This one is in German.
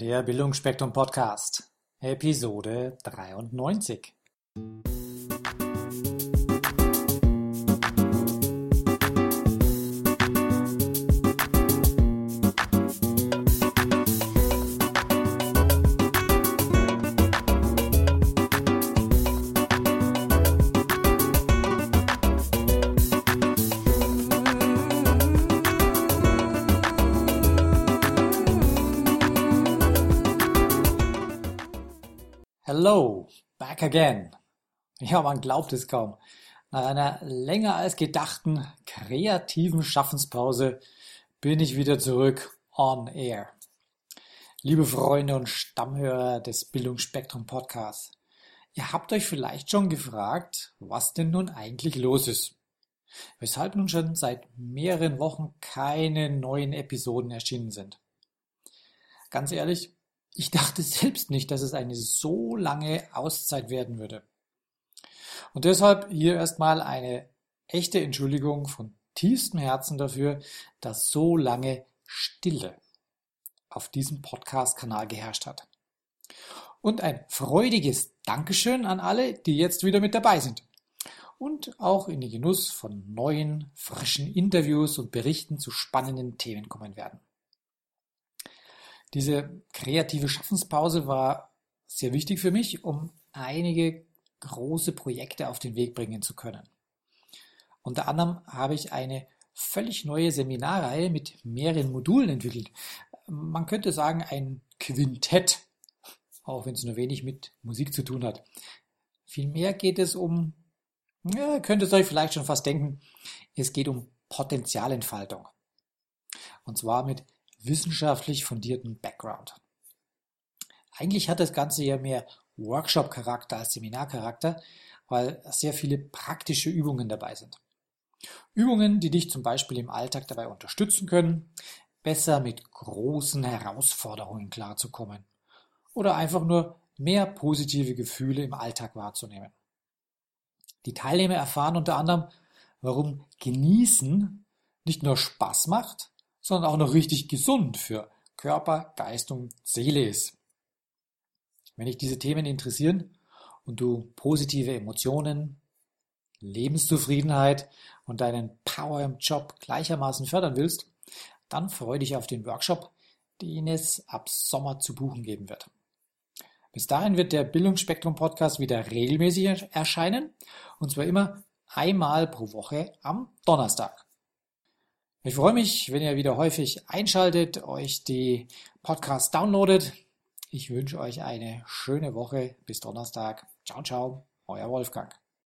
Der Bildungsspektrum Podcast, Episode 93. Hello, back again. Ja, man glaubt es kaum. Nach einer länger als gedachten kreativen Schaffenspause bin ich wieder zurück on air. Liebe Freunde und Stammhörer des Bildungsspektrum Podcasts, ihr habt euch vielleicht schon gefragt, was denn nun eigentlich los ist. Weshalb nun schon seit mehreren Wochen keine neuen Episoden erschienen sind. Ganz ehrlich, ich dachte selbst nicht, dass es eine so lange Auszeit werden würde. Und deshalb hier erstmal eine echte Entschuldigung von tiefstem Herzen dafür, dass so lange Stille auf diesem Podcast-Kanal geherrscht hat. Und ein freudiges Dankeschön an alle, die jetzt wieder mit dabei sind und auch in den Genuss von neuen, frischen Interviews und Berichten zu spannenden Themen kommen werden. Diese kreative Schaffenspause war sehr wichtig für mich, um einige große Projekte auf den Weg bringen zu können. Unter anderem habe ich eine völlig neue Seminarreihe mit mehreren Modulen entwickelt. Man könnte sagen ein Quintett, auch wenn es nur wenig mit Musik zu tun hat. Vielmehr geht es um, ja, könnt ihr euch vielleicht schon fast denken, es geht um Potenzialentfaltung. Und zwar mit wissenschaftlich fundierten Background. Eigentlich hat das Ganze ja mehr Workshop-Charakter als Seminarcharakter, weil sehr viele praktische Übungen dabei sind. Übungen, die dich zum Beispiel im Alltag dabei unterstützen können, besser mit großen Herausforderungen klarzukommen oder einfach nur mehr positive Gefühle im Alltag wahrzunehmen. Die Teilnehmer erfahren unter anderem, warum Genießen nicht nur Spaß macht, sondern auch noch richtig gesund für Körper, Geist und Seele ist. Wenn dich diese Themen interessieren und du positive Emotionen, Lebenszufriedenheit und deinen Power im Job gleichermaßen fördern willst, dann freue dich auf den Workshop, den es ab Sommer zu buchen geben wird. Bis dahin wird der Bildungsspektrum Podcast wieder regelmäßig erscheinen und zwar immer einmal pro Woche am Donnerstag. Ich freue mich, wenn ihr wieder häufig einschaltet, euch die Podcasts downloadet. Ich wünsche euch eine schöne Woche. Bis Donnerstag. Ciao, ciao. Euer Wolfgang.